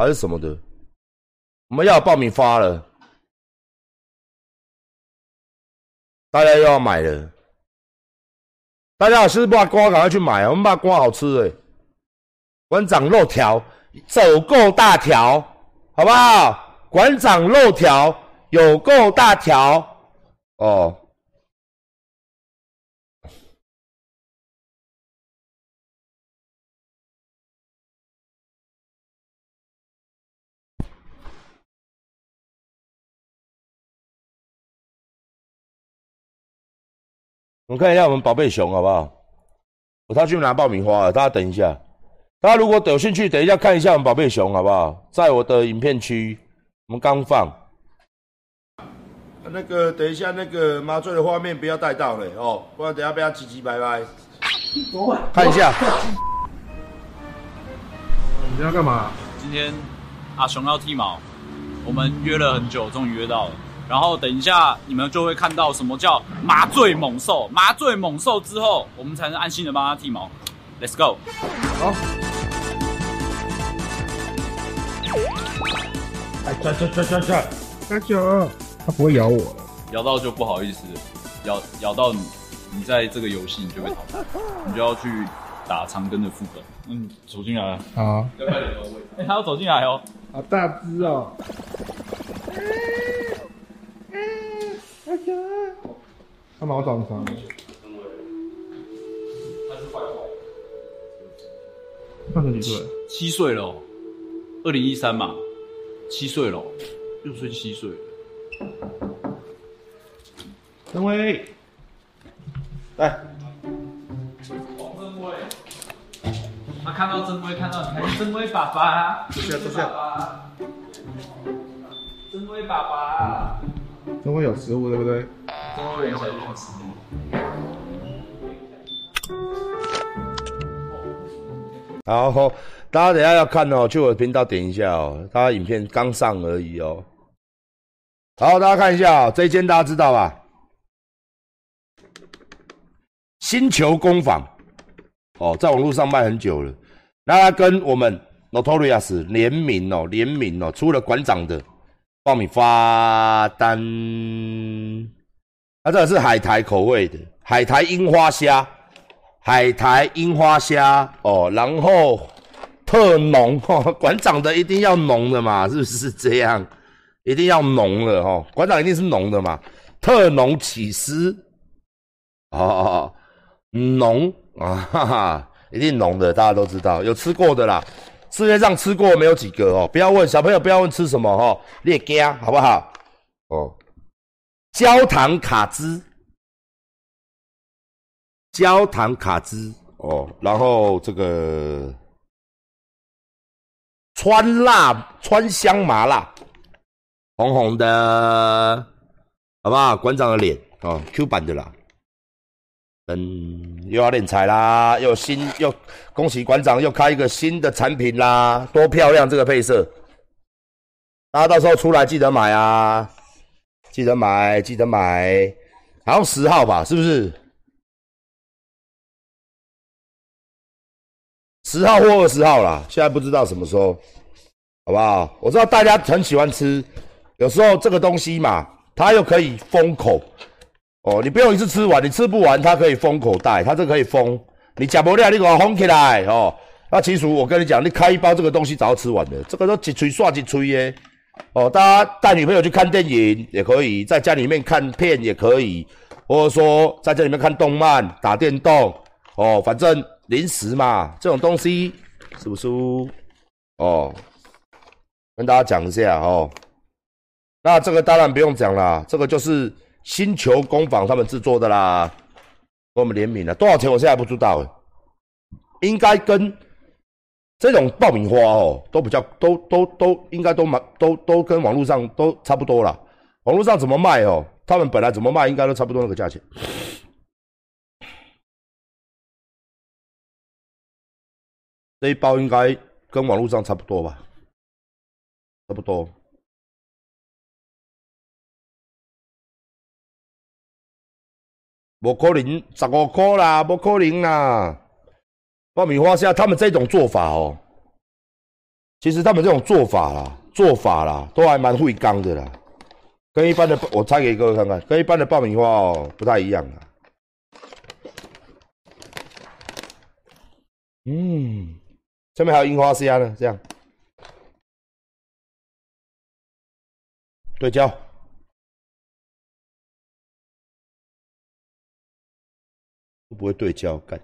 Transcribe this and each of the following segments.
还是什么的？我们要爆米花了，大家又要买了。大家好吃不瓜，赶快去买啊！我们把瓜好吃哎，馆长肉条走够大条，好不好？馆长肉条有够大条哦。我们看一下我们宝贝熊好不好？我他去拿爆米花了，大家等一下。大家如果有兴趣，等一下看一下我们宝贝熊好不好？在我的影片区，我们刚放。那个等一下那个麻醉的画面不要带到了哦，不然等下被他唧唧拜拜。看一下。你要干嘛？今天阿雄要剃毛，我们约了很久，终于约到了。然后等一下，你们就会看到什么叫麻醉猛兽。麻醉猛兽之后，我们才能安心的帮他剃毛。Let's go。好。哎，转转转转转，大九，他不会咬我，咬到就不好意思，咬咬到你，你在这个游戏你就被淘汰，你就要去打长根的副本。嗯，走进来。好。要快点到位。哎，他要走进来哦。好大只哦。他毛长长。他是坏坏。他才几岁？七岁了。二零一三嘛，七岁了，六岁七岁。曾威，来。王曾威。他看到曾威，看到你，曾威爸爸。坐下，坐下。曾威爸爸。都会有食物，对不对？曾威有食物。好，大家等下要看哦，去我的频道点一下哦。大家影片刚上而已哦。好，大家看一下哦，这一间大家知道吧？星球工坊哦，在网络上卖很久了。那他跟我们 Notorious 联名哦，联名哦，出了馆长的。爆米花单，它这个是海苔口味的，海苔樱花虾，海苔樱花虾哦，然后特浓哦，馆长的一定要浓的嘛，是不是这样？一定要浓的哦，馆长一定是浓的嘛，特浓起司，哦，浓啊哈哈，一定浓的，大家都知道，有吃过的啦。世界上吃过没有几个哦，不要问小朋友，不要问吃什么哦，列家好不好？哦，焦糖卡兹，焦糖卡兹哦，然后这个川辣川香麻辣，红红的，好不好？馆长的脸哦，Q 版的啦。嗯，又要练财啦，又新又恭喜馆长又开一个新的产品啦，多漂亮这个配色！大家到时候出来记得买啊，记得买，记得买，好像十号吧，是不是？十号或二十号啦，现在不知道什么时候，好不好？我知道大家很喜欢吃，有时候这个东西嘛，它又可以封口。哦，你不用一次吃完，你吃不完，它可以封口袋，它这可以封。你假不了，你给我封起来哦。那其实我跟你讲，你开一包这个东西早就吃完的，这个都几吹刷几吹耶。哦，大家带女朋友去看电影也可以，在家里面看片也可以，或者说在家里面看动漫、打电动。哦，反正零食嘛，这种东西是不是？哦，跟大家讲一下哦。那这个当然不用讲了，这个就是。星球工坊他们制作的啦，跟我们联名了，多少钱我现在不知道应该跟这种爆米花哦，都比较都都都应该都蛮都都跟网络上都差不多啦。网络上怎么卖哦？他们本来怎么卖，应该都差不多那个价钱。这一包应该跟网络上差不多吧？差不多。不可能十五块啦，不可能啦！爆米花虾他们这种做法哦，其实他们这种做法啦，做法啦，都还蛮会刚的啦，跟一般的我拆给各位看看，跟一般的爆米花哦不太一样啊。嗯，下面还有樱花虾呢，这样对焦，不会对焦？干。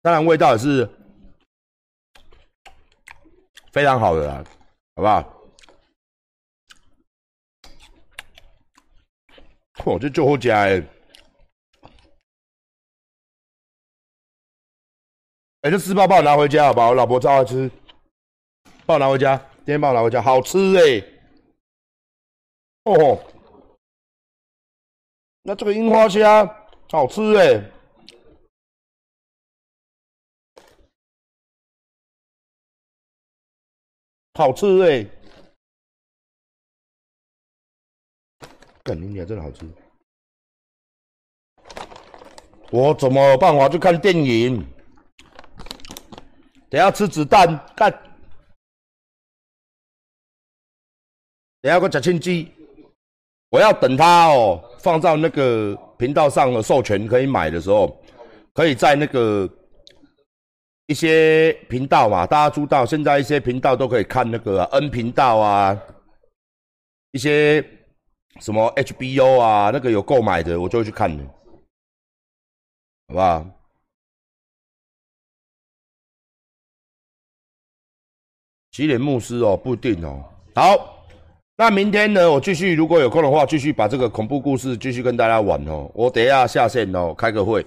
当然，味道也是非常好的啦，好不好？嚯，这就好吃哎！哎，这吃包帮我拿回家好不好？我老婆超爱吃，帮我拿回家，今天帮我拿回家，好吃哎！哦，那这个樱花虾好吃哎！好吃哎！干你娘，真的好吃！我怎么办法去看电影？等下吃子弹看！等下我吃青鸡，我要等它哦，放到那个频道上的授权可以买的时候，可以在那个。一些频道嘛，大家知道，现在一些频道都可以看那个 N 频道啊，一些什么 HBO 啊，那个有购买的，我就会去看的，好不好？洗脸牧师哦，不一定哦。好，那明天呢，我继续，如果有空的话，继续把这个恐怖故事继续跟大家玩哦。我等一下下线哦，开个会，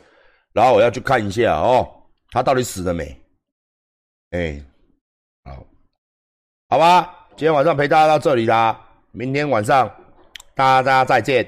然后我要去看一下哦。他到底死了没？哎，好，好吧，今天晚上陪大家到这里啦，明天晚上大家再见。